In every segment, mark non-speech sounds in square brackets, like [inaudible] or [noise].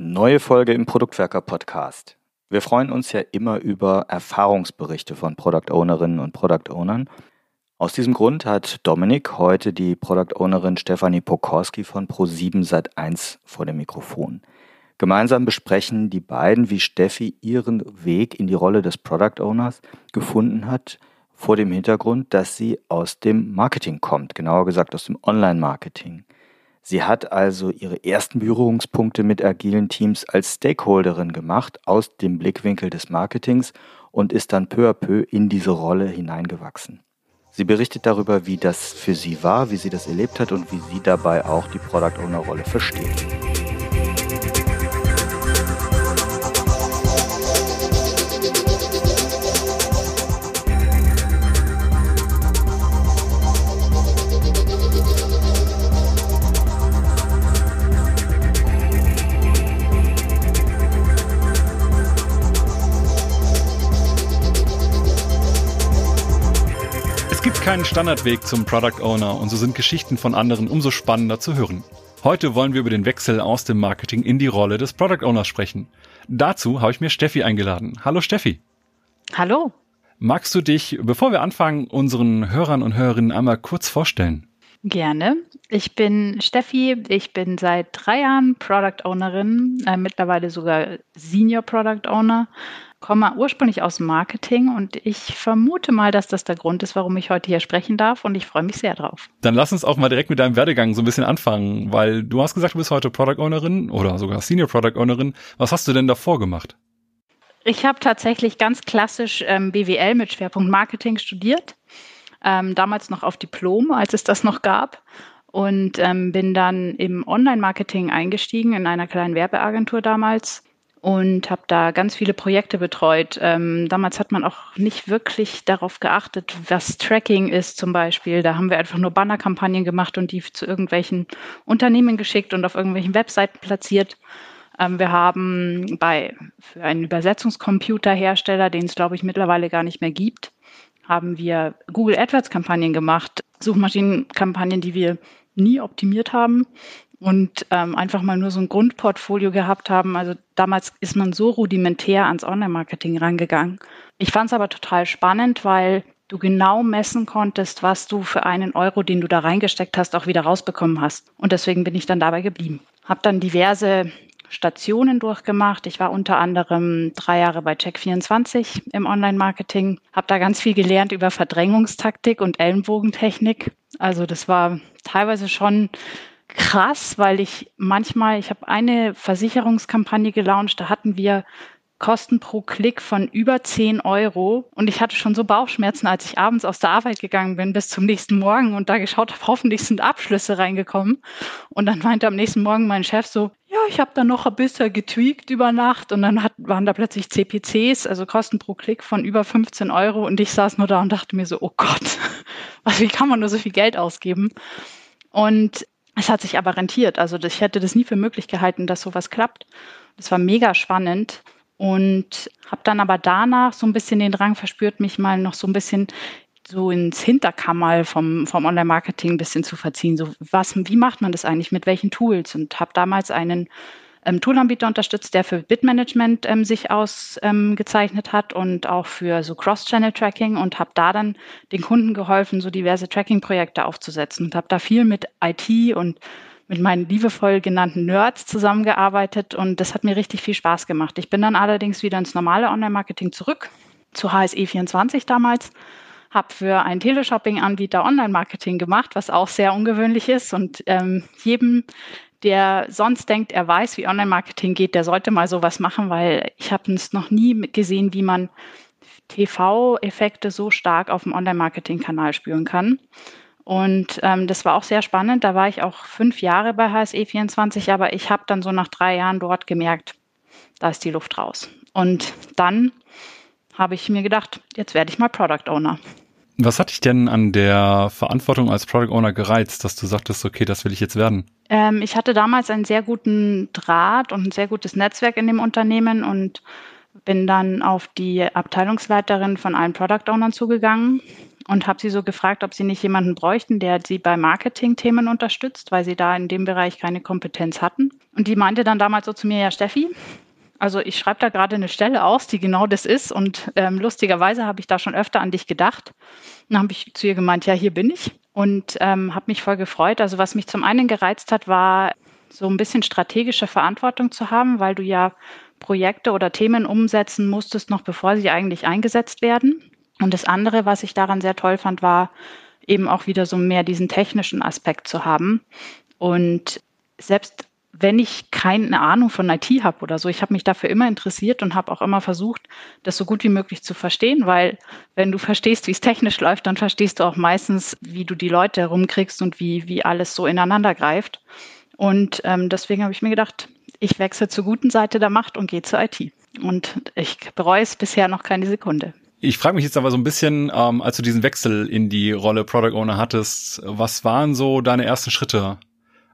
Neue Folge im Produktwerker Podcast. Wir freuen uns ja immer über Erfahrungsberichte von Product Ownerinnen und Product Ownern. Aus diesem Grund hat Dominik heute die Product Ownerin Stefanie Pokorski von Pro7 Sat1 vor dem Mikrofon. Gemeinsam besprechen die beiden, wie Steffi ihren Weg in die Rolle des Product Owners gefunden hat, vor dem Hintergrund, dass sie aus dem Marketing kommt, genauer gesagt aus dem Online-Marketing. Sie hat also ihre ersten Berührungspunkte mit agilen Teams als Stakeholderin gemacht aus dem Blickwinkel des Marketings und ist dann peu à peu in diese Rolle hineingewachsen. Sie berichtet darüber, wie das für sie war, wie sie das erlebt hat und wie sie dabei auch die Product Owner Rolle versteht. Keinen Standardweg zum Product Owner und so sind Geschichten von anderen umso spannender zu hören. Heute wollen wir über den Wechsel aus dem Marketing in die Rolle des Product Owners sprechen. Dazu habe ich mir Steffi eingeladen. Hallo Steffi. Hallo. Magst du dich, bevor wir anfangen, unseren Hörern und Hörerinnen einmal kurz vorstellen? Gerne. Ich bin Steffi. Ich bin seit drei Jahren Product Ownerin, äh, mittlerweile sogar Senior Product Owner komme ursprünglich aus Marketing und ich vermute mal, dass das der Grund ist, warum ich heute hier sprechen darf und ich freue mich sehr drauf. Dann lass uns auch mal direkt mit deinem Werdegang so ein bisschen anfangen, weil du hast gesagt, du bist heute Product Ownerin oder sogar Senior Product Ownerin. Was hast du denn davor gemacht? Ich habe tatsächlich ganz klassisch ähm, BWL mit Schwerpunkt Marketing studiert, ähm, damals noch auf Diplom, als es das noch gab und ähm, bin dann im Online-Marketing eingestiegen in einer kleinen Werbeagentur damals und habe da ganz viele Projekte betreut. Ähm, damals hat man auch nicht wirklich darauf geachtet, was Tracking ist zum Beispiel. Da haben wir einfach nur Bannerkampagnen gemacht und die zu irgendwelchen Unternehmen geschickt und auf irgendwelchen Webseiten platziert. Ähm, wir haben bei für einen Übersetzungscomputerhersteller, den es glaube ich mittlerweile gar nicht mehr gibt, haben wir Google AdWords Kampagnen gemacht, Suchmaschinenkampagnen, die wir nie optimiert haben und ähm, einfach mal nur so ein Grundportfolio gehabt haben. Also damals ist man so rudimentär ans Online-Marketing rangegangen. Ich fand es aber total spannend, weil du genau messen konntest, was du für einen Euro, den du da reingesteckt hast, auch wieder rausbekommen hast. Und deswegen bin ich dann dabei geblieben. Hab dann diverse Stationen durchgemacht. Ich war unter anderem drei Jahre bei Check24 im Online-Marketing, habe da ganz viel gelernt über Verdrängungstaktik und Ellenbogentechnik. Also das war teilweise schon krass, weil ich manchmal, ich habe eine Versicherungskampagne gelauncht, da hatten wir Kosten pro Klick von über 10 Euro. Und ich hatte schon so Bauchschmerzen, als ich abends aus der Arbeit gegangen bin, bis zum nächsten Morgen und da geschaut habe, hoffentlich sind Abschlüsse reingekommen. Und dann meinte am nächsten Morgen mein Chef so, ja, ich habe da noch ein bisschen getweakt über Nacht und dann hat, waren da plötzlich CPCs, also Kosten pro Klick von über 15 Euro. Und ich saß nur da und dachte mir so, oh Gott, was, [laughs] wie kann man nur so viel Geld ausgeben? Und es hat sich aber rentiert. Also ich hätte das nie für möglich gehalten, dass sowas klappt. Das war mega spannend und habe dann aber danach so ein bisschen den Drang verspürt, mich mal noch so ein bisschen so ins Hinterkammer vom, vom Online-Marketing ein bisschen zu verziehen. So was, wie macht man das eigentlich, mit welchen Tools? Und habe damals einen ähm, Toolanbieter unterstützt, der für Bitmanagement ähm, sich ausgezeichnet ähm, hat und auch für so Cross-Channel-Tracking und habe da dann den Kunden geholfen, so diverse Tracking-Projekte aufzusetzen und habe da viel mit IT und mit meinen liebevoll genannten Nerds zusammengearbeitet und das hat mir richtig viel Spaß gemacht. Ich bin dann allerdings wieder ins normale Online-Marketing zurück, zu HSE24 damals, habe für einen Teleshopping-Anbieter Online-Marketing gemacht, was auch sehr ungewöhnlich ist und ähm, jedem der sonst denkt, er weiß, wie Online-Marketing geht, der sollte mal sowas machen, weil ich habe es noch nie gesehen, wie man TV-Effekte so stark auf dem Online-Marketing-Kanal spüren kann. Und ähm, das war auch sehr spannend. Da war ich auch fünf Jahre bei HSE24, aber ich habe dann so nach drei Jahren dort gemerkt, da ist die Luft raus. Und dann habe ich mir gedacht, jetzt werde ich mal Product Owner. Was hat dich denn an der Verantwortung als Product Owner gereizt, dass du sagtest, okay, das will ich jetzt werden? Ähm, ich hatte damals einen sehr guten Draht und ein sehr gutes Netzwerk in dem Unternehmen und bin dann auf die Abteilungsleiterin von allen Product Ownern zugegangen und habe sie so gefragt, ob sie nicht jemanden bräuchten, der sie bei Marketing-Themen unterstützt, weil sie da in dem Bereich keine Kompetenz hatten. Und die meinte dann damals so zu mir, ja Steffi, also ich schreibe da gerade eine Stelle aus, die genau das ist und ähm, lustigerweise habe ich da schon öfter an dich gedacht. Dann habe ich zu ihr gemeint, ja, hier bin ich und ähm, habe mich voll gefreut. Also was mich zum einen gereizt hat, war so ein bisschen strategische Verantwortung zu haben, weil du ja Projekte oder Themen umsetzen musstest, noch bevor sie eigentlich eingesetzt werden. Und das andere, was ich daran sehr toll fand, war eben auch wieder so mehr diesen technischen Aspekt zu haben. Und selbst wenn ich keine Ahnung von IT habe oder so, ich habe mich dafür immer interessiert und habe auch immer versucht, das so gut wie möglich zu verstehen, weil wenn du verstehst, wie es technisch läuft, dann verstehst du auch meistens, wie du die Leute herumkriegst und wie, wie alles so ineinander greift. Und ähm, deswegen habe ich mir gedacht, ich wechsle zur guten Seite der Macht und gehe zur IT. Und ich bereue es bisher noch keine Sekunde. Ich frage mich jetzt aber so ein bisschen, ähm, als du diesen Wechsel in die Rolle Product Owner hattest, was waren so deine ersten Schritte?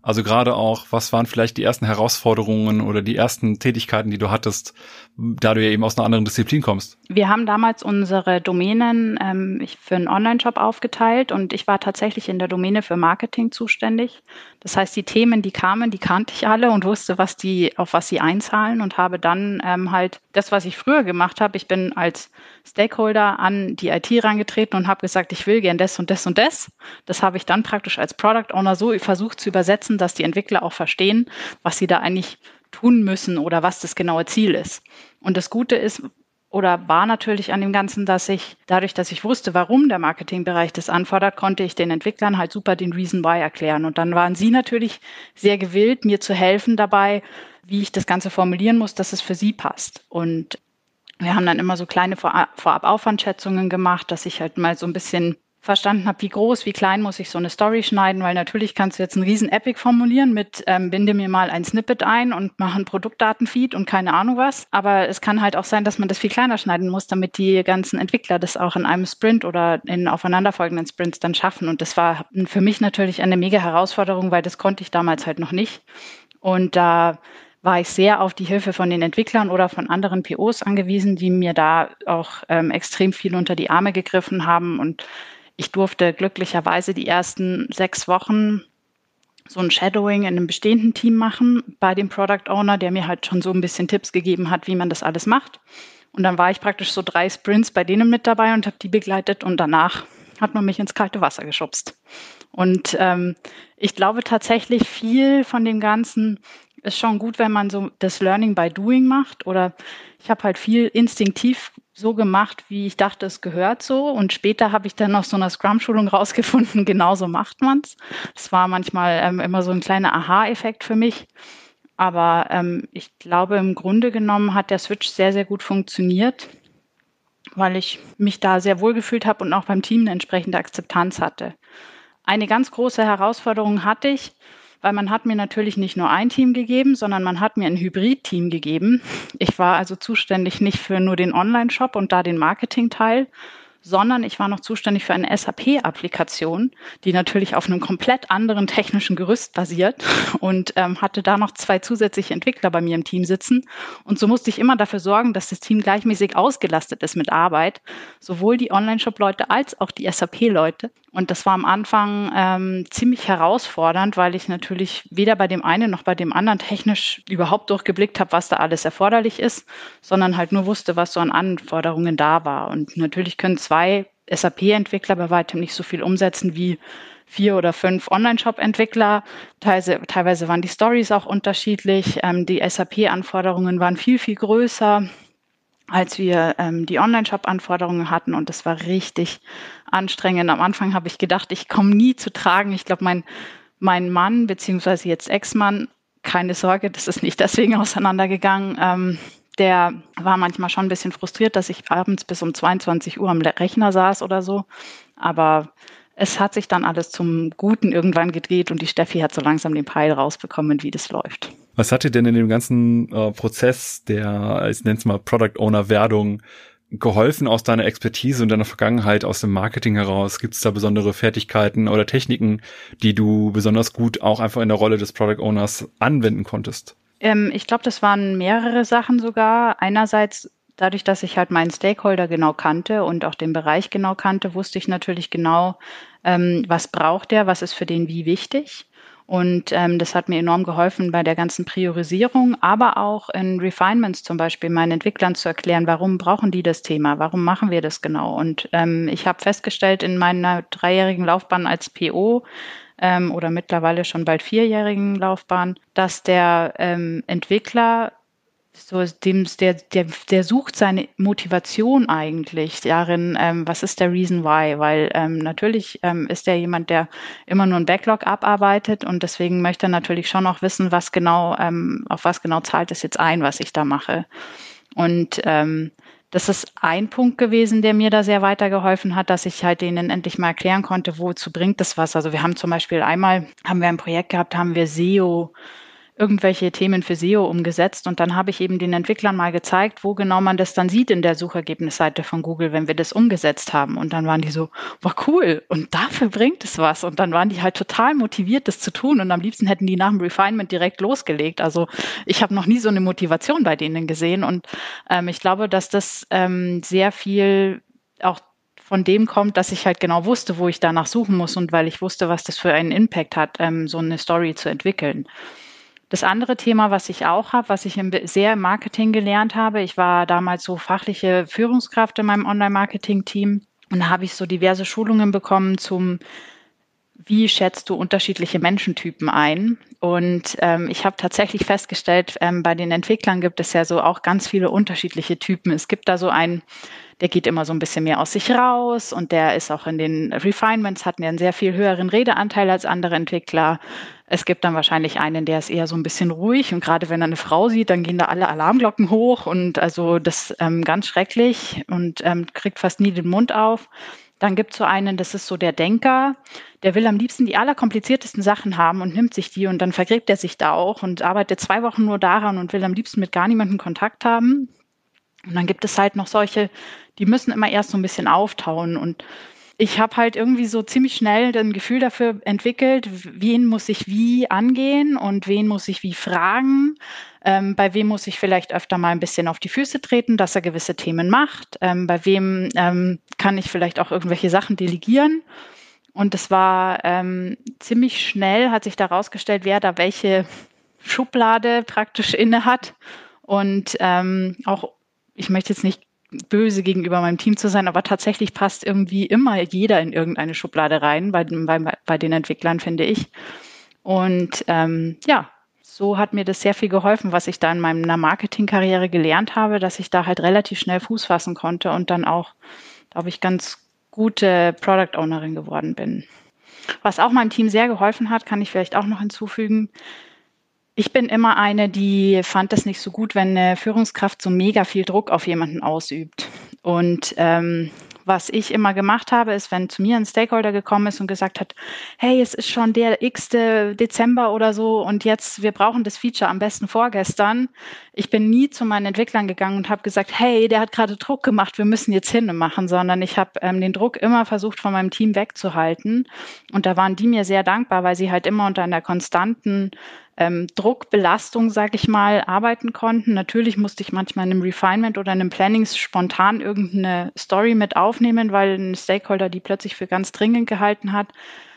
Also gerade auch, was waren vielleicht die ersten Herausforderungen oder die ersten Tätigkeiten, die du hattest, da du ja eben aus einer anderen Disziplin kommst? Wir haben damals unsere Domänen ähm, für einen Online-Shop aufgeteilt und ich war tatsächlich in der Domäne für Marketing zuständig. Das heißt, die Themen, die kamen, die kannte ich alle und wusste, was die, auf was sie einzahlen und habe dann ähm, halt das, was ich früher gemacht habe. Ich bin als Stakeholder an die IT rangetreten und habe gesagt, ich will gern das und das und das. Das habe ich dann praktisch als Product Owner so versucht zu übersetzen, dass die Entwickler auch verstehen, was sie da eigentlich tun müssen oder was das genaue Ziel ist. Und das Gute ist, oder war natürlich an dem Ganzen, dass ich dadurch, dass ich wusste, warum der Marketingbereich das anfordert, konnte ich den Entwicklern halt super den Reason Why erklären. Und dann waren sie natürlich sehr gewillt, mir zu helfen dabei, wie ich das Ganze formulieren muss, dass es für sie passt. Und wir haben dann immer so kleine Vorab-Aufwandschätzungen gemacht, dass ich halt mal so ein bisschen verstanden habe, wie groß, wie klein muss ich so eine Story schneiden, weil natürlich kannst du jetzt einen riesen Epic formulieren mit ähm, binde mir mal ein Snippet ein und mach einen Produktdatenfeed und keine Ahnung was. Aber es kann halt auch sein, dass man das viel kleiner schneiden muss, damit die ganzen Entwickler das auch in einem Sprint oder in aufeinanderfolgenden Sprints dann schaffen. Und das war für mich natürlich eine mega Herausforderung, weil das konnte ich damals halt noch nicht. Und da war ich sehr auf die Hilfe von den Entwicklern oder von anderen POs angewiesen, die mir da auch ähm, extrem viel unter die Arme gegriffen haben. Und ich durfte glücklicherweise die ersten sechs Wochen so ein Shadowing in einem bestehenden Team machen bei dem Product Owner, der mir halt schon so ein bisschen Tipps gegeben hat, wie man das alles macht. Und dann war ich praktisch so drei Sprints bei denen mit dabei und habe die begleitet und danach hat man mich ins kalte Wasser geschubst. Und ähm, ich glaube tatsächlich viel von dem Ganzen ist schon gut, wenn man so das Learning by Doing macht. Oder ich habe halt viel instinktiv so gemacht, wie ich dachte, es gehört so. Und später habe ich dann noch so eine Scrum-Schulung [laughs] rausgefunden, genauso macht man es. Das war manchmal ähm, immer so ein kleiner Aha-Effekt für mich. Aber ähm, ich glaube, im Grunde genommen hat der Switch sehr, sehr gut funktioniert, weil ich mich da sehr wohl gefühlt habe und auch beim Team eine entsprechende Akzeptanz hatte. Eine ganz große Herausforderung hatte ich, weil man hat mir natürlich nicht nur ein Team gegeben, sondern man hat mir ein Hybrid-Team gegeben. Ich war also zuständig nicht für nur den Online-Shop und da den Marketing-Teil, sondern ich war noch zuständig für eine SAP-Applikation, die natürlich auf einem komplett anderen technischen Gerüst basiert und ähm, hatte da noch zwei zusätzliche Entwickler bei mir im Team sitzen. Und so musste ich immer dafür sorgen, dass das Team gleichmäßig ausgelastet ist mit Arbeit, sowohl die Online-Shop-Leute als auch die SAP-Leute. Und das war am Anfang ähm, ziemlich herausfordernd, weil ich natürlich weder bei dem einen noch bei dem anderen technisch überhaupt durchgeblickt habe, was da alles erforderlich ist, sondern halt nur wusste, was so an Anforderungen da war. Und natürlich können zwei SAP-Entwickler bei weitem nicht so viel umsetzen wie vier oder fünf Online-Shop-Entwickler. Teilweise, teilweise waren die Stories auch unterschiedlich. Ähm, die SAP-Anforderungen waren viel, viel größer als wir ähm, die Online-Shop-Anforderungen hatten und das war richtig anstrengend. Am Anfang habe ich gedacht, ich komme nie zu tragen. Ich glaube, mein, mein Mann, beziehungsweise jetzt Ex-Mann, keine Sorge, das ist nicht deswegen [laughs] auseinandergegangen. Ähm, der war manchmal schon ein bisschen frustriert, dass ich abends bis um 22 Uhr am Rechner saß oder so. Aber es hat sich dann alles zum Guten irgendwann gedreht und die Steffi hat so langsam den Peil rausbekommen, wie das läuft. Was hat dir denn in dem ganzen äh, Prozess der, ich nenne es mal Product Owner Werdung, geholfen aus deiner Expertise und deiner Vergangenheit aus dem Marketing heraus? Gibt es da besondere Fertigkeiten oder Techniken, die du besonders gut auch einfach in der Rolle des Product Owners anwenden konntest? Ähm, ich glaube, das waren mehrere Sachen sogar. Einerseits Dadurch, dass ich halt meinen Stakeholder genau kannte und auch den Bereich genau kannte, wusste ich natürlich genau, ähm, was braucht der, was ist für den wie wichtig. Und ähm, das hat mir enorm geholfen bei der ganzen Priorisierung, aber auch in Refinements zum Beispiel meinen Entwicklern zu erklären, warum brauchen die das Thema, warum machen wir das genau. Und ähm, ich habe festgestellt in meiner dreijährigen Laufbahn als PO ähm, oder mittlerweile schon bald vierjährigen Laufbahn, dass der ähm, Entwickler so dem, der, der, der sucht seine Motivation eigentlich darin, ähm, was ist der Reason why? Weil ähm, natürlich ähm, ist er jemand, der immer nur ein Backlog abarbeitet und deswegen möchte er natürlich schon auch wissen, was genau, ähm, auf was genau zahlt es jetzt ein, was ich da mache. Und ähm, das ist ein Punkt gewesen, der mir da sehr weitergeholfen hat, dass ich halt denen endlich mal erklären konnte, wozu bringt das was. Also wir haben zum Beispiel einmal, haben wir ein Projekt gehabt, haben wir SEO irgendwelche Themen für SEO umgesetzt und dann habe ich eben den Entwicklern mal gezeigt, wo genau man das dann sieht in der Suchergebnisseite von Google, wenn wir das umgesetzt haben. Und dann waren die so, war cool und dafür bringt es was. Und dann waren die halt total motiviert, das zu tun und am liebsten hätten die nach dem Refinement direkt losgelegt. Also ich habe noch nie so eine Motivation bei denen gesehen und ähm, ich glaube, dass das ähm, sehr viel auch von dem kommt, dass ich halt genau wusste, wo ich danach suchen muss und weil ich wusste, was das für einen Impact hat, ähm, so eine Story zu entwickeln. Das andere Thema, was ich auch habe, was ich im, sehr im Marketing gelernt habe, ich war damals so fachliche Führungskraft in meinem Online-Marketing-Team und da habe ich so diverse Schulungen bekommen zum wie schätzt du unterschiedliche Menschentypen ein? Und ähm, ich habe tatsächlich festgestellt, ähm, bei den Entwicklern gibt es ja so auch ganz viele unterschiedliche Typen. Es gibt da so einen, der geht immer so ein bisschen mehr aus sich raus und der ist auch in den Refinements, hat einen sehr viel höheren Redeanteil als andere Entwickler. Es gibt dann wahrscheinlich einen, der ist eher so ein bisschen ruhig und gerade wenn er eine Frau sieht, dann gehen da alle Alarmglocken hoch und also das ähm, ganz schrecklich und ähm, kriegt fast nie den Mund auf. Dann gibt es so einen, das ist so der Denker, der will am liebsten die allerkompliziertesten Sachen haben und nimmt sich die und dann vergräbt er sich da auch und arbeitet zwei Wochen nur daran und will am liebsten mit gar niemandem Kontakt haben. Und dann gibt es halt noch solche, die müssen immer erst so ein bisschen auftauen und ich habe halt irgendwie so ziemlich schnell ein Gefühl dafür entwickelt, wen muss ich wie angehen und wen muss ich wie fragen. Ähm, bei wem muss ich vielleicht öfter mal ein bisschen auf die Füße treten, dass er gewisse Themen macht. Ähm, bei wem ähm, kann ich vielleicht auch irgendwelche Sachen delegieren. Und es war ähm, ziemlich schnell, hat sich da rausgestellt, wer da welche Schublade praktisch inne hat. Und ähm, auch, ich möchte jetzt nicht böse gegenüber meinem Team zu sein, aber tatsächlich passt irgendwie immer jeder in irgendeine Schublade rein, bei, bei, bei den Entwicklern, finde ich. Und ähm, ja, so hat mir das sehr viel geholfen, was ich da in meiner Marketingkarriere gelernt habe, dass ich da halt relativ schnell Fuß fassen konnte und dann auch, glaube ich, ganz gute Product Ownerin geworden bin. Was auch meinem Team sehr geholfen hat, kann ich vielleicht auch noch hinzufügen, ich bin immer eine, die fand das nicht so gut, wenn eine Führungskraft so mega viel Druck auf jemanden ausübt. Und ähm, was ich immer gemacht habe, ist, wenn zu mir ein Stakeholder gekommen ist und gesagt hat, hey, es ist schon der x. Dezember oder so und jetzt, wir brauchen das Feature am besten vorgestern. Ich bin nie zu meinen Entwicklern gegangen und habe gesagt, hey, der hat gerade Druck gemacht, wir müssen jetzt hin machen, sondern ich habe ähm, den Druck immer versucht, von meinem Team wegzuhalten. Und da waren die mir sehr dankbar, weil sie halt immer unter einer konstanten ähm, Druckbelastung, sage ich mal, arbeiten konnten. Natürlich musste ich manchmal in einem Refinement oder in einem Planning spontan irgendeine Story mit aufnehmen, weil ein Stakeholder die plötzlich für ganz dringend gehalten hat.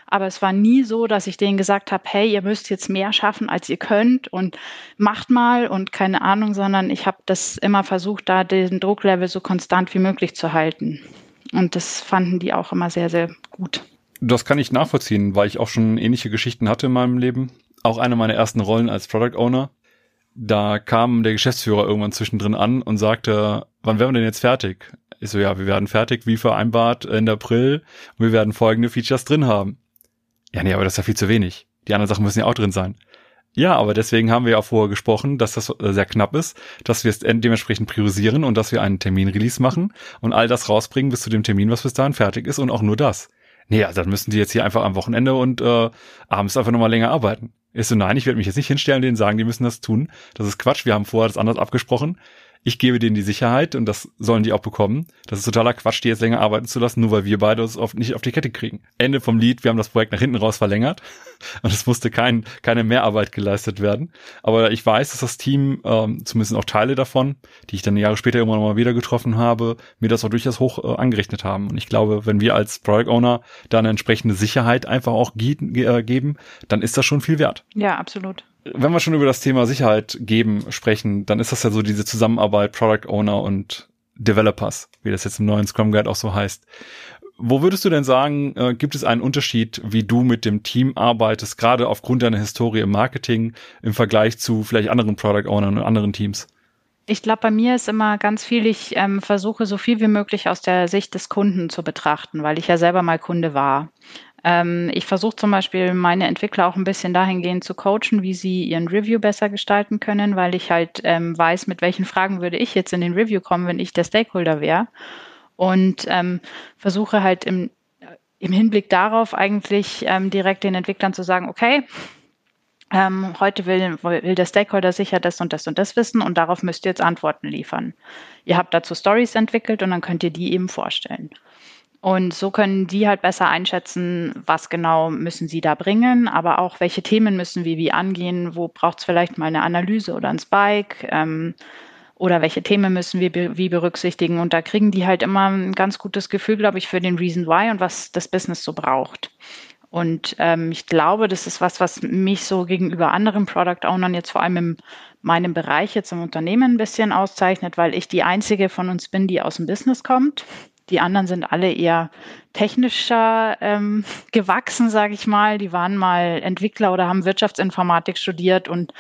Aber es war nie so, dass ich denen gesagt habe, hey, ihr müsst jetzt mehr schaffen, als ihr könnt und macht mal und keine Ahnung, sondern ich habe das immer versucht, da den Drucklevel so konstant wie möglich zu halten. Und das fanden die auch immer sehr, sehr gut. Das kann ich nachvollziehen, weil ich auch schon ähnliche Geschichten hatte in meinem Leben auch eine meiner ersten Rollen als Product Owner. Da kam der Geschäftsführer irgendwann zwischendrin an und sagte, wann werden wir denn jetzt fertig? Ich so, ja, wir werden fertig, wie vereinbart, Ende April und wir werden folgende Features drin haben. Ja, nee, aber das ist ja viel zu wenig. Die anderen Sachen müssen ja auch drin sein. Ja, aber deswegen haben wir ja vorher gesprochen, dass das sehr knapp ist, dass wir es dementsprechend priorisieren und dass wir einen Termin-Release machen und all das rausbringen bis zu dem Termin, was bis dahin fertig ist und auch nur das. Nee, also dann müssen die jetzt hier einfach am Wochenende und äh, abends einfach nochmal länger arbeiten. Ist so, nein, ich werde mich jetzt nicht hinstellen und denen sagen, die müssen das tun. Das ist Quatsch, wir haben vorher das anders abgesprochen. Ich gebe denen die Sicherheit und das sollen die auch bekommen. Das ist totaler Quatsch, die jetzt länger arbeiten zu lassen, nur weil wir beide uns auf, nicht auf die Kette kriegen. Ende vom Lied, wir haben das Projekt nach hinten raus verlängert [laughs] und es musste kein, keine Mehrarbeit geleistet werden. Aber ich weiß, dass das Team, ähm, zumindest auch Teile davon, die ich dann Jahre später immer noch mal wieder getroffen habe, mir das auch durchaus hoch äh, angerechnet haben. Und ich glaube, wenn wir als Product Owner da eine entsprechende Sicherheit einfach auch äh, geben, dann ist das schon viel wert. Ja, absolut wenn wir schon über das Thema Sicherheit geben sprechen, dann ist das ja so diese Zusammenarbeit Product Owner und Developers, wie das jetzt im neuen Scrum Guide auch so heißt. Wo würdest du denn sagen, äh, gibt es einen Unterschied, wie du mit dem Team arbeitest, gerade aufgrund deiner Historie im Marketing im Vergleich zu vielleicht anderen Product Ownern und anderen Teams? Ich glaube, bei mir ist immer ganz viel, ich ähm, versuche so viel wie möglich aus der Sicht des Kunden zu betrachten, weil ich ja selber mal Kunde war. Ähm, ich versuche zum Beispiel meine Entwickler auch ein bisschen dahingehend zu coachen, wie sie ihren Review besser gestalten können, weil ich halt ähm, weiß, mit welchen Fragen würde ich jetzt in den Review kommen, wenn ich der Stakeholder wäre. Und ähm, versuche halt im, im Hinblick darauf eigentlich ähm, direkt den Entwicklern zu sagen, okay, ähm, heute will, will der Stakeholder sicher das und das und das wissen und darauf müsst ihr jetzt Antworten liefern. Ihr habt dazu Stories entwickelt und dann könnt ihr die eben vorstellen. Und so können die halt besser einschätzen, was genau müssen sie da bringen, aber auch welche Themen müssen wir wie angehen, wo braucht es vielleicht mal eine Analyse oder ein Spike ähm, oder welche Themen müssen wir wie berücksichtigen. Und da kriegen die halt immer ein ganz gutes Gefühl, glaube ich, für den Reason Why und was das Business so braucht. Und ähm, ich glaube, das ist was, was mich so gegenüber anderen Product Ownern jetzt vor allem in meinem Bereich jetzt im Unternehmen ein bisschen auszeichnet, weil ich die einzige von uns bin, die aus dem Business kommt. Die anderen sind alle eher technischer ähm, [laughs] gewachsen, sage ich mal. Die waren mal Entwickler oder haben Wirtschaftsinformatik studiert und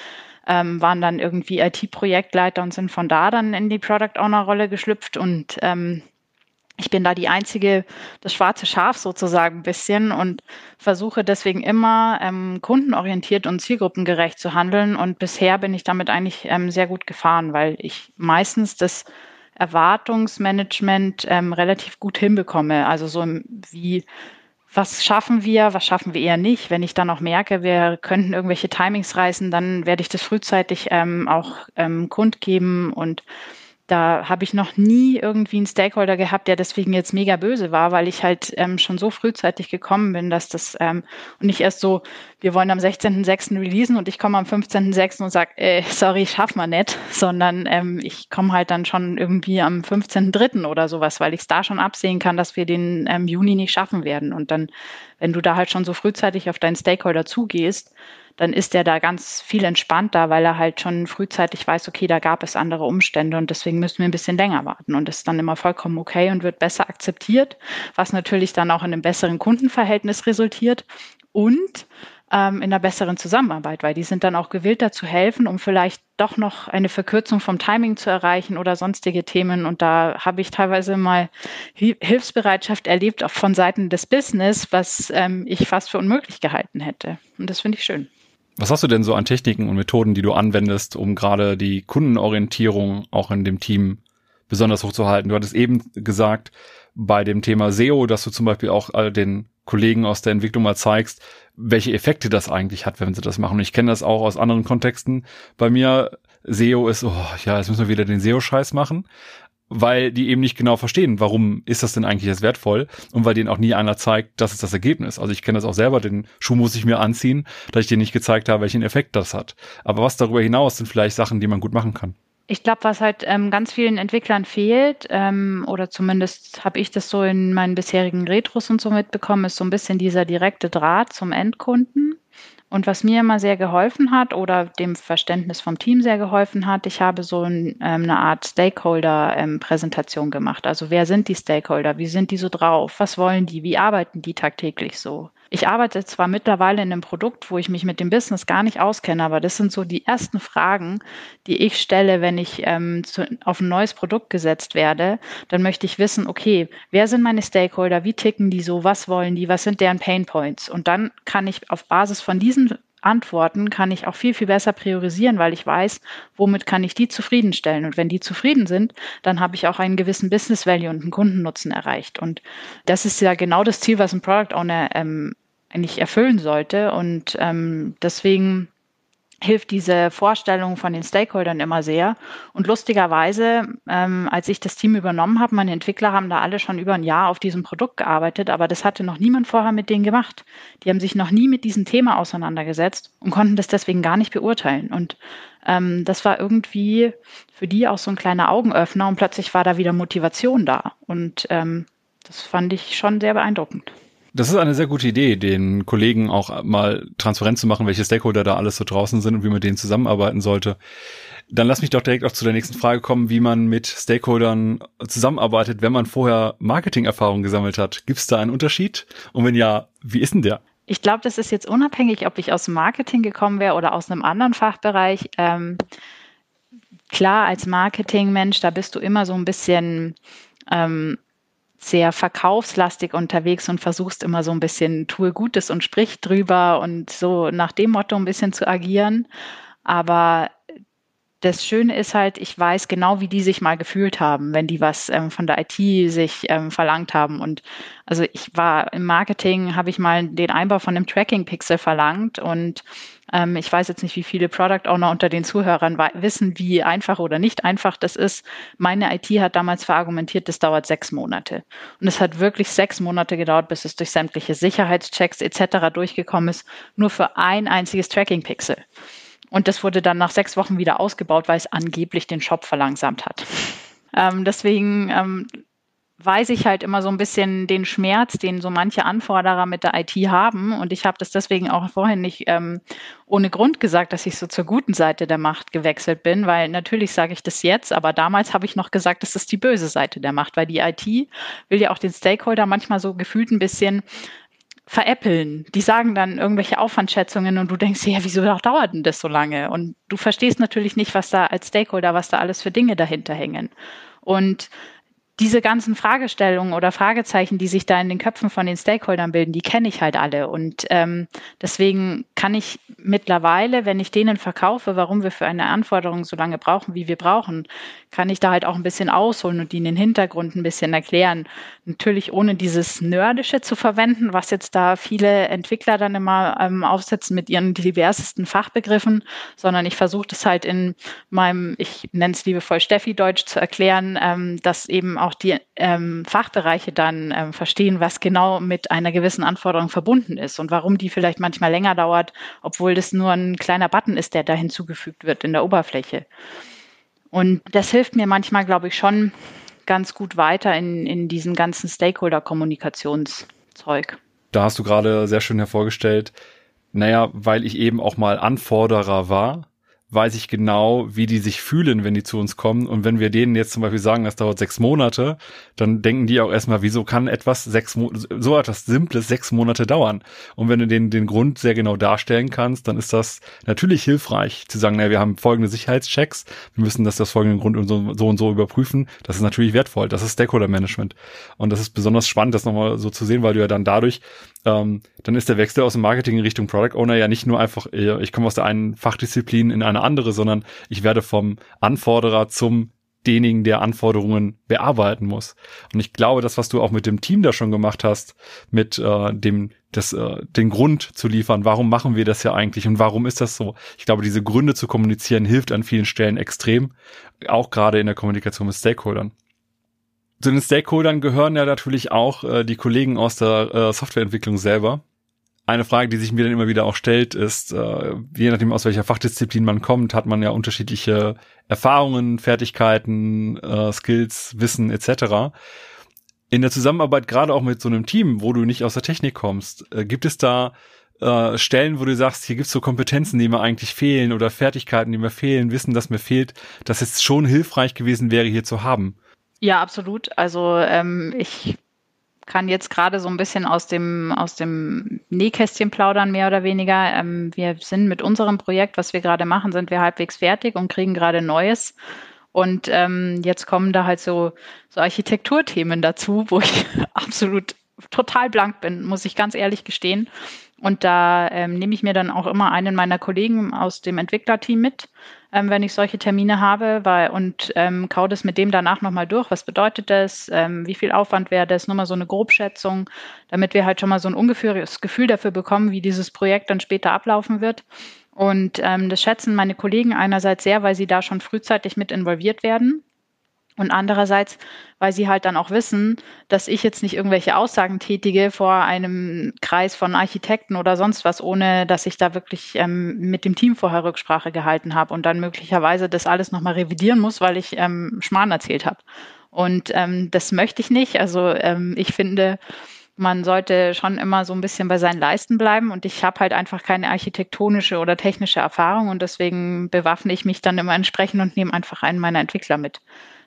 ähm, waren dann irgendwie IT-Projektleiter und sind von da dann in die Product Owner-Rolle geschlüpft. Und ähm, ich bin da die einzige, das schwarze Schaf sozusagen ein bisschen und versuche deswegen immer ähm, kundenorientiert und zielgruppengerecht zu handeln. Und bisher bin ich damit eigentlich ähm, sehr gut gefahren, weil ich meistens das Erwartungsmanagement ähm, relativ gut hinbekomme. Also so wie, was schaffen wir, was schaffen wir eher nicht. Wenn ich dann auch merke, wir könnten irgendwelche Timings reißen, dann werde ich das frühzeitig ähm, auch ähm, kundgeben und da habe ich noch nie irgendwie einen Stakeholder gehabt, der deswegen jetzt mega böse war, weil ich halt ähm, schon so frühzeitig gekommen bin, dass das ähm, und nicht erst so, wir wollen am 16.06. releasen und ich komme am 15.06. und sage, äh, sorry, schaff mal nicht, sondern ähm, ich komme halt dann schon irgendwie am 15.03. oder sowas, weil ich es da schon absehen kann, dass wir den ähm, Juni nicht schaffen werden. Und dann, wenn du da halt schon so frühzeitig auf deinen Stakeholder zugehst, dann ist er da ganz viel entspannter, weil er halt schon frühzeitig weiß, okay, da gab es andere Umstände und deswegen müssen wir ein bisschen länger warten. Und das ist dann immer vollkommen okay und wird besser akzeptiert, was natürlich dann auch in einem besseren Kundenverhältnis resultiert und ähm, in einer besseren Zusammenarbeit, weil die sind dann auch gewillt, da zu helfen, um vielleicht doch noch eine Verkürzung vom Timing zu erreichen oder sonstige Themen. Und da habe ich teilweise mal Hilfsbereitschaft erlebt, auch von Seiten des Business, was ähm, ich fast für unmöglich gehalten hätte. Und das finde ich schön. Was hast du denn so an Techniken und Methoden, die du anwendest, um gerade die Kundenorientierung auch in dem Team besonders hochzuhalten? Du hattest eben gesagt, bei dem Thema SEO, dass du zum Beispiel auch all den Kollegen aus der Entwicklung mal zeigst, welche Effekte das eigentlich hat, wenn sie das machen. Und ich kenne das auch aus anderen Kontexten. Bei mir SEO ist, oh, ja, jetzt müssen wir wieder den SEO-Scheiß machen weil die eben nicht genau verstehen, warum ist das denn eigentlich jetzt wertvoll und weil denen auch nie einer zeigt, das ist das Ergebnis. Also ich kenne das auch selber, den Schuh muss ich mir anziehen, dass ich dir nicht gezeigt habe, welchen Effekt das hat. Aber was darüber hinaus sind vielleicht Sachen, die man gut machen kann. Ich glaube, was halt ähm, ganz vielen Entwicklern fehlt, ähm, oder zumindest habe ich das so in meinen bisherigen Retros und so mitbekommen, ist so ein bisschen dieser direkte Draht zum Endkunden. Und was mir immer sehr geholfen hat oder dem Verständnis vom Team sehr geholfen hat, ich habe so ein, ähm, eine Art Stakeholder-Präsentation ähm, gemacht. Also wer sind die Stakeholder? Wie sind die so drauf? Was wollen die? Wie arbeiten die tagtäglich so? Ich arbeite zwar mittlerweile in einem Produkt, wo ich mich mit dem Business gar nicht auskenne, aber das sind so die ersten Fragen, die ich stelle, wenn ich ähm, zu, auf ein neues Produkt gesetzt werde. Dann möchte ich wissen, okay, wer sind meine Stakeholder? Wie ticken die so? Was wollen die? Was sind deren Pain Points? Und dann kann ich auf Basis von diesen Antworten kann ich auch viel, viel besser priorisieren, weil ich weiß, womit kann ich die zufriedenstellen. Und wenn die zufrieden sind, dann habe ich auch einen gewissen Business Value und einen Kundennutzen erreicht. Und das ist ja genau das Ziel, was ein Product Owner ähm, eigentlich erfüllen sollte. Und ähm, deswegen hilft diese Vorstellung von den Stakeholdern immer sehr. Und lustigerweise, ähm, als ich das Team übernommen habe, meine Entwickler haben da alle schon über ein Jahr auf diesem Produkt gearbeitet, aber das hatte noch niemand vorher mit denen gemacht. Die haben sich noch nie mit diesem Thema auseinandergesetzt und konnten das deswegen gar nicht beurteilen. Und ähm, das war irgendwie für die auch so ein kleiner Augenöffner und plötzlich war da wieder Motivation da. Und ähm, das fand ich schon sehr beeindruckend. Das ist eine sehr gute Idee, den Kollegen auch mal transparent zu machen, welche Stakeholder da alles so draußen sind und wie man denen zusammenarbeiten sollte. Dann lass mich doch direkt auch zu der nächsten Frage kommen, wie man mit Stakeholdern zusammenarbeitet, wenn man vorher Marketing-Erfahrung gesammelt hat. Gibt es da einen Unterschied? Und wenn ja, wie ist denn der? Ich glaube, das ist jetzt unabhängig, ob ich aus dem Marketing gekommen wäre oder aus einem anderen Fachbereich. Ähm, klar, als Marketingmensch, da bist du immer so ein bisschen ähm, sehr verkaufslastig unterwegs und versuchst immer so ein bisschen tue Gutes und sprich drüber und so nach dem Motto ein bisschen zu agieren. Aber das Schöne ist halt, ich weiß genau, wie die sich mal gefühlt haben, wenn die was ähm, von der IT sich ähm, verlangt haben. Und also ich war im Marketing, habe ich mal den Einbau von einem Tracking-Pixel verlangt und ähm, ich weiß jetzt nicht, wie viele Product Owner unter den Zuhörern wissen, wie einfach oder nicht einfach das ist. Meine IT hat damals verargumentiert, das dauert sechs Monate. Und es hat wirklich sechs Monate gedauert, bis es durch sämtliche Sicherheitschecks etc. durchgekommen ist, nur für ein einziges Tracking-Pixel. Und das wurde dann nach sechs Wochen wieder ausgebaut, weil es angeblich den Shop verlangsamt hat. Ähm, deswegen ähm, weiß ich halt immer so ein bisschen den Schmerz, den so manche Anforderer mit der IT haben. Und ich habe das deswegen auch vorhin nicht ähm, ohne Grund gesagt, dass ich so zur guten Seite der Macht gewechselt bin, weil natürlich sage ich das jetzt, aber damals habe ich noch gesagt, das ist die böse Seite der Macht, weil die IT will ja auch den Stakeholder manchmal so gefühlt ein bisschen veräppeln. Die sagen dann irgendwelche Aufwandschätzungen und du denkst ja, wieso dauert denn das so lange? Und du verstehst natürlich nicht, was da als Stakeholder, was da alles für Dinge dahinter hängen. Und diese ganzen Fragestellungen oder Fragezeichen, die sich da in den Köpfen von den Stakeholdern bilden, die kenne ich halt alle. Und ähm, deswegen kann ich mittlerweile, wenn ich denen verkaufe, warum wir für eine Anforderung so lange brauchen, wie wir brauchen, kann ich da halt auch ein bisschen ausholen und ihnen den Hintergrund ein bisschen erklären. Natürlich ohne dieses Nerdische zu verwenden, was jetzt da viele Entwickler dann immer ähm, aufsetzen mit ihren diversesten Fachbegriffen, sondern ich versuche das halt in meinem, ich nenne es liebevoll Steffi-Deutsch zu erklären, ähm, dass eben auch die ähm, Fachbereiche dann ähm, verstehen, was genau mit einer gewissen Anforderung verbunden ist und warum die vielleicht manchmal länger dauert, obwohl das nur ein kleiner Button ist, der da hinzugefügt wird in der Oberfläche. Und das hilft mir manchmal, glaube ich, schon ganz gut weiter in, in diesem ganzen Stakeholder-Kommunikationszeug. Da hast du gerade sehr schön hervorgestellt, naja, weil ich eben auch mal Anforderer war weiß ich genau, wie die sich fühlen, wenn die zu uns kommen. Und wenn wir denen jetzt zum Beispiel sagen, das dauert sechs Monate, dann denken die auch erstmal, wieso kann etwas sechs Mo so etwas Simples sechs Monate dauern? Und wenn du denen den Grund sehr genau darstellen kannst, dann ist das natürlich hilfreich zu sagen, naja, wir haben folgende Sicherheitschecks, wir müssen das aus folgendem Grund und so, so und so überprüfen. Das ist natürlich wertvoll. Das ist Stakeholder Management. Und das ist besonders spannend, das nochmal so zu sehen, weil du ja dann dadurch ähm, dann ist der Wechsel aus dem Marketing in Richtung Product Owner ja nicht nur einfach, äh, ich komme aus der einen Fachdisziplin in eine andere, sondern ich werde vom Anforderer zum denjenigen, der Anforderungen bearbeiten muss. Und ich glaube, das, was du auch mit dem Team da schon gemacht hast, mit äh, dem, das, äh, den Grund zu liefern, warum machen wir das ja eigentlich und warum ist das so? Ich glaube, diese Gründe zu kommunizieren hilft an vielen Stellen extrem, auch gerade in der Kommunikation mit Stakeholdern. Zu den Stakeholdern gehören ja natürlich auch äh, die Kollegen aus der äh, Softwareentwicklung selber. Eine Frage, die sich mir dann immer wieder auch stellt, ist, äh, je nachdem aus welcher Fachdisziplin man kommt, hat man ja unterschiedliche Erfahrungen, Fertigkeiten, äh, Skills, Wissen etc. In der Zusammenarbeit gerade auch mit so einem Team, wo du nicht aus der Technik kommst, äh, gibt es da äh, Stellen, wo du sagst, hier gibt's so Kompetenzen, die mir eigentlich fehlen oder Fertigkeiten, die mir fehlen, Wissen, das mir fehlt, das jetzt schon hilfreich gewesen wäre, hier zu haben. Ja, absolut. Also ähm, ich kann jetzt gerade so ein bisschen aus dem, aus dem Nähkästchen plaudern, mehr oder weniger. Ähm, wir sind mit unserem Projekt, was wir gerade machen, sind wir halbwegs fertig und kriegen gerade Neues. Und ähm, jetzt kommen da halt so, so Architekturthemen dazu, wo ich [laughs] absolut total blank bin, muss ich ganz ehrlich gestehen. Und da ähm, nehme ich mir dann auch immer einen meiner Kollegen aus dem Entwicklerteam mit, ähm, wenn ich solche Termine habe, weil, und ähm, kau das mit dem danach nochmal durch. Was bedeutet das? Ähm, wie viel Aufwand wäre das? Nur mal so eine Grobschätzung, damit wir halt schon mal so ein ungefähres Gefühl dafür bekommen, wie dieses Projekt dann später ablaufen wird. Und ähm, das schätzen meine Kollegen einerseits sehr, weil sie da schon frühzeitig mit involviert werden. Und andererseits, weil sie halt dann auch wissen, dass ich jetzt nicht irgendwelche Aussagen tätige vor einem Kreis von Architekten oder sonst was, ohne dass ich da wirklich ähm, mit dem Team vorher Rücksprache gehalten habe und dann möglicherweise das alles nochmal revidieren muss, weil ich ähm, Schmarrn erzählt habe. Und ähm, das möchte ich nicht. Also ähm, ich finde, man sollte schon immer so ein bisschen bei seinen Leisten bleiben. Und ich habe halt einfach keine architektonische oder technische Erfahrung und deswegen bewaffne ich mich dann immer entsprechend und nehme einfach einen meiner Entwickler mit.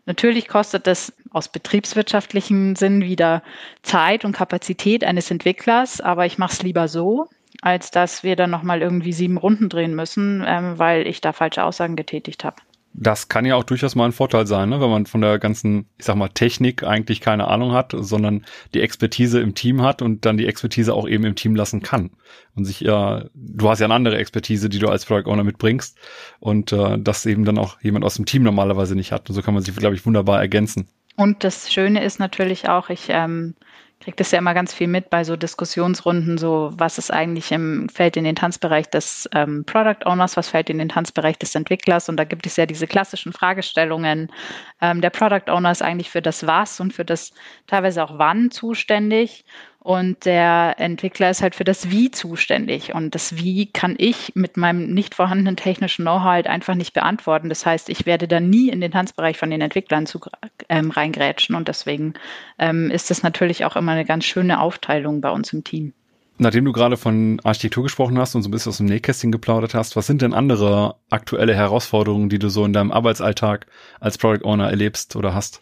Natürlich kostet das aus betriebswirtschaftlichen Sinn wieder Zeit und Kapazität eines Entwicklers, aber ich mache es lieber so, als dass wir dann nochmal irgendwie sieben Runden drehen müssen, ähm, weil ich da falsche Aussagen getätigt habe. Das kann ja auch durchaus mal ein Vorteil sein, ne? wenn man von der ganzen, ich sag mal, Technik eigentlich keine Ahnung hat, sondern die Expertise im Team hat und dann die Expertise auch eben im Team lassen kann. Und sich ja, du hast ja eine andere Expertise, die du als Product Owner mitbringst und äh, das eben dann auch jemand aus dem Team normalerweise nicht hat. Und so kann man sich, glaube ich, wunderbar ergänzen. Und das Schöne ist natürlich auch, ich ähm, kriege das ja immer ganz viel mit bei so Diskussionsrunden, so was ist eigentlich im, fällt in den Tanzbereich des ähm, Product Owners, was fällt in den Tanzbereich des Entwicklers und da gibt es ja diese klassischen Fragestellungen. Ähm, der Product Owner ist eigentlich für das Was und für das teilweise auch Wann zuständig und der Entwickler ist halt für das Wie zuständig. Und das Wie kann ich mit meinem nicht vorhandenen technischen Know-how halt einfach nicht beantworten. Das heißt, ich werde da nie in den Tanzbereich von den Entwicklern zu, ähm, reingrätschen. Und deswegen ähm, ist das natürlich auch immer eine ganz schöne Aufteilung bei uns im Team. Nachdem du gerade von Architektur gesprochen hast und so ein bisschen aus dem Nähkästchen geplaudert hast, was sind denn andere aktuelle Herausforderungen, die du so in deinem Arbeitsalltag als Product Owner erlebst oder hast?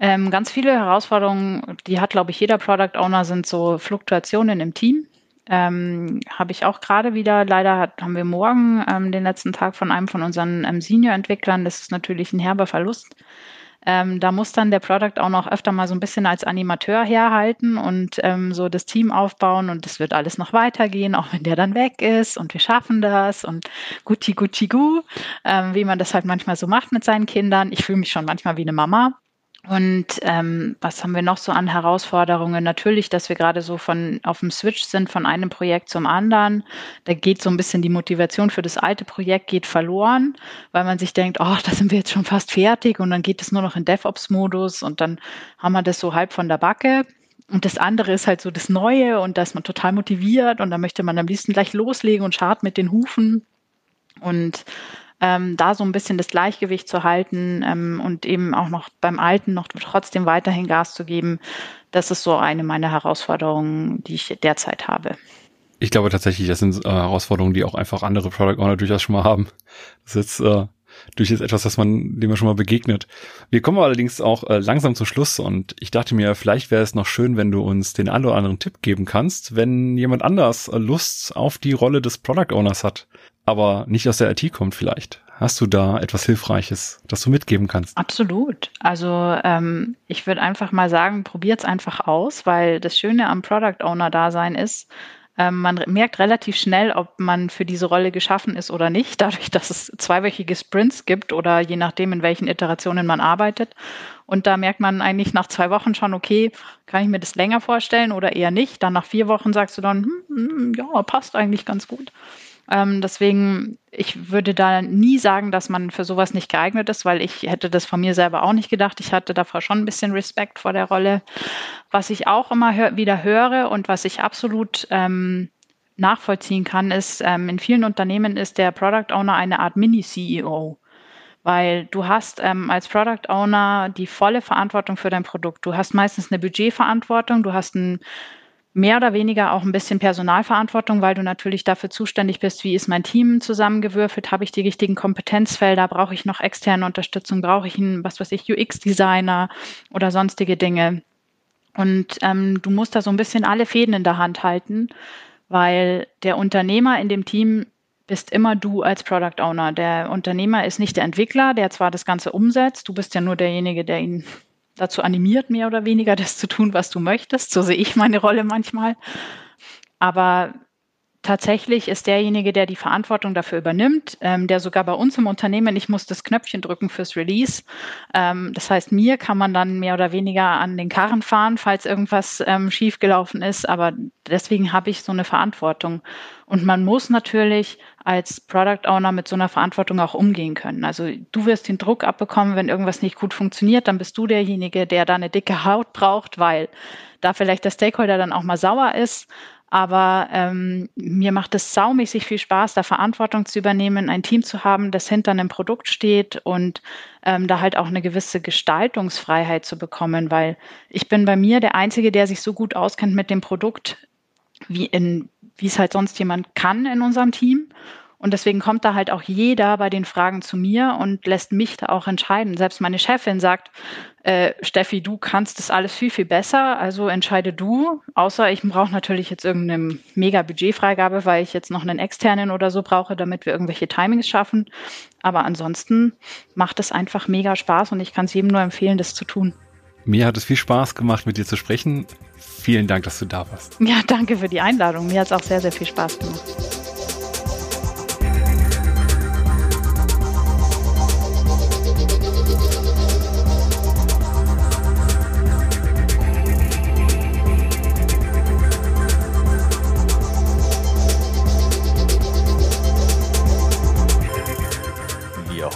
Ähm, ganz viele Herausforderungen, die hat, glaube ich, jeder Product Owner, sind so Fluktuationen im Team. Ähm, habe ich auch gerade wieder. Leider hat, haben wir morgen ähm, den letzten Tag von einem von unseren ähm, Senior-Entwicklern. Das ist natürlich ein herber Verlust. Ähm, da muss dann der Product auch noch öfter mal so ein bisschen als Animateur herhalten und ähm, so das Team aufbauen und es wird alles noch weitergehen, auch wenn der dann weg ist und wir schaffen das und guti guti gu, ähm, wie man das halt manchmal so macht mit seinen Kindern. Ich fühle mich schon manchmal wie eine Mama. Und ähm, was haben wir noch so an Herausforderungen? Natürlich, dass wir gerade so von auf dem Switch sind von einem Projekt zum anderen. Da geht so ein bisschen die Motivation für das alte Projekt geht verloren, weil man sich denkt, oh, da sind wir jetzt schon fast fertig und dann geht es nur noch in DevOps-Modus und dann haben wir das so halb von der Backe. Und das andere ist halt so das Neue und da ist man total motiviert und da möchte man am liebsten gleich loslegen und schart mit den Hufen. Und ähm, da so ein bisschen das Gleichgewicht zu halten ähm, und eben auch noch beim Alten noch trotzdem weiterhin Gas zu geben, das ist so eine meiner Herausforderungen, die ich derzeit habe. Ich glaube tatsächlich, das sind äh, Herausforderungen, die auch einfach andere Product Owner durchaus schon mal haben. Das ist jetzt äh, durchaus etwas, das man, dem man schon mal begegnet. Wir kommen allerdings auch äh, langsam zum Schluss und ich dachte mir, vielleicht wäre es noch schön, wenn du uns den einen oder anderen Tipp geben kannst, wenn jemand anders äh, Lust auf die Rolle des Product Owners hat aber nicht aus der IT kommt vielleicht. Hast du da etwas Hilfreiches, das du mitgeben kannst? Absolut. Also ähm, ich würde einfach mal sagen, probiert es einfach aus, weil das Schöne am Product Owner Dasein ist, ähm, man merkt relativ schnell, ob man für diese Rolle geschaffen ist oder nicht, [laughs] dadurch, dass es zweiwöchige Sprints gibt oder je nachdem, in welchen Iterationen man arbeitet. Und da merkt man eigentlich nach zwei Wochen schon, okay, kann ich mir das länger vorstellen oder eher nicht. Dann nach vier Wochen sagst du dann, hm, hm ja, passt eigentlich ganz gut. Ähm, deswegen, ich würde da nie sagen, dass man für sowas nicht geeignet ist, weil ich hätte das von mir selber auch nicht gedacht. Ich hatte davor schon ein bisschen Respekt vor der Rolle. Was ich auch immer hör wieder höre und was ich absolut ähm, nachvollziehen kann, ist, ähm, in vielen Unternehmen ist der Product Owner eine Art Mini-CEO weil du hast ähm, als Product Owner die volle Verantwortung für dein Produkt. Du hast meistens eine Budgetverantwortung, du hast ein mehr oder weniger auch ein bisschen Personalverantwortung, weil du natürlich dafür zuständig bist, wie ist mein Team zusammengewürfelt, habe ich die richtigen Kompetenzfelder, brauche ich noch externe Unterstützung, brauche ich einen, was weiß ich, UX-Designer oder sonstige Dinge. Und ähm, du musst da so ein bisschen alle Fäden in der Hand halten, weil der Unternehmer in dem Team bist immer du als Product Owner. Der Unternehmer ist nicht der Entwickler, der zwar das Ganze umsetzt, du bist ja nur derjenige, der ihn dazu animiert, mehr oder weniger [laughs] das zu tun, was du möchtest. So sehe ich meine Rolle manchmal. Aber tatsächlich ist derjenige, der die Verantwortung dafür übernimmt, ähm, der sogar bei uns im Unternehmen, ich muss das Knöpfchen drücken fürs Release. Ähm, das heißt, mir kann man dann mehr oder weniger an den Karren fahren, falls irgendwas ähm, schiefgelaufen ist. Aber deswegen habe ich so eine Verantwortung. Und man muss natürlich als Product Owner mit so einer Verantwortung auch umgehen können. Also du wirst den Druck abbekommen, wenn irgendwas nicht gut funktioniert, dann bist du derjenige, der da eine dicke Haut braucht, weil da vielleicht der Stakeholder dann auch mal sauer ist. Aber ähm, mir macht es saumäßig viel Spaß, da Verantwortung zu übernehmen, ein Team zu haben, das hinter einem Produkt steht und ähm, da halt auch eine gewisse Gestaltungsfreiheit zu bekommen, weil ich bin bei mir der Einzige, der sich so gut auskennt mit dem Produkt, wie in, wie es halt sonst jemand kann in unserem Team. Und deswegen kommt da halt auch jeder bei den Fragen zu mir und lässt mich da auch entscheiden. Selbst meine Chefin sagt, äh, Steffi, du kannst das alles viel, viel besser, also entscheide du. Außer ich brauche natürlich jetzt irgendeine mega Budgetfreigabe, weil ich jetzt noch einen externen oder so brauche, damit wir irgendwelche Timings schaffen. Aber ansonsten macht es einfach mega Spaß und ich kann es jedem nur empfehlen, das zu tun. Mir hat es viel Spaß gemacht, mit dir zu sprechen. Vielen Dank, dass du da warst. Ja, danke für die Einladung. Mir hat es auch sehr, sehr viel Spaß gemacht.